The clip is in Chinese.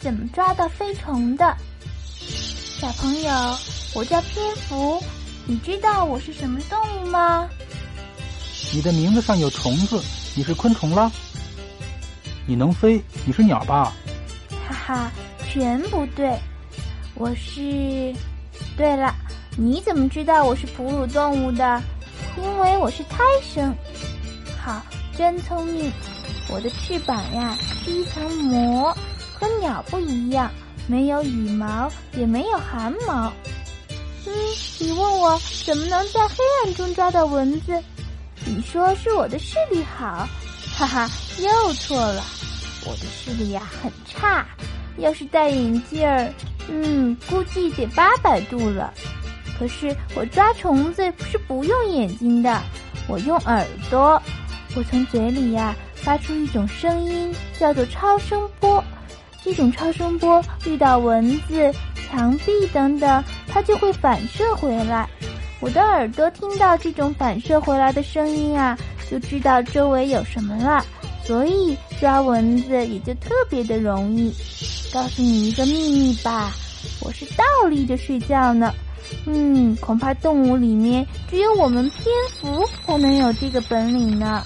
怎么抓到飞虫的。小朋友，我叫蝙蝠，你知道我是什么动物吗？你的名字上有虫子，你是昆虫啦。你能飞，你是鸟吧？哈哈，全不对，我是。对了，你怎么知道我是哺乳动物的？因为我是胎生。好，真聪明。我的翅膀呀是一层膜，和鸟不一样，没有羽毛，也没有汗毛。嗯，你问我怎么能在黑暗中抓到蚊子？你说是我的视力好？哈哈，又错了。我的视力呀很差，要是戴眼镜儿，嗯，估计得八百度了。可是我抓虫子是不用眼睛的，我用耳朵。我从嘴里呀发出一种声音，叫做超声波。这种超声波遇到蚊子、墙壁等等，它就会反射回来。我的耳朵听到这种反射回来的声音啊，就知道周围有什么了，所以抓蚊子也就特别的容易。告诉你一个秘密吧，我是倒立着睡觉呢。嗯，恐怕动物里面只有我们蝙蝠才能有这个本领呢。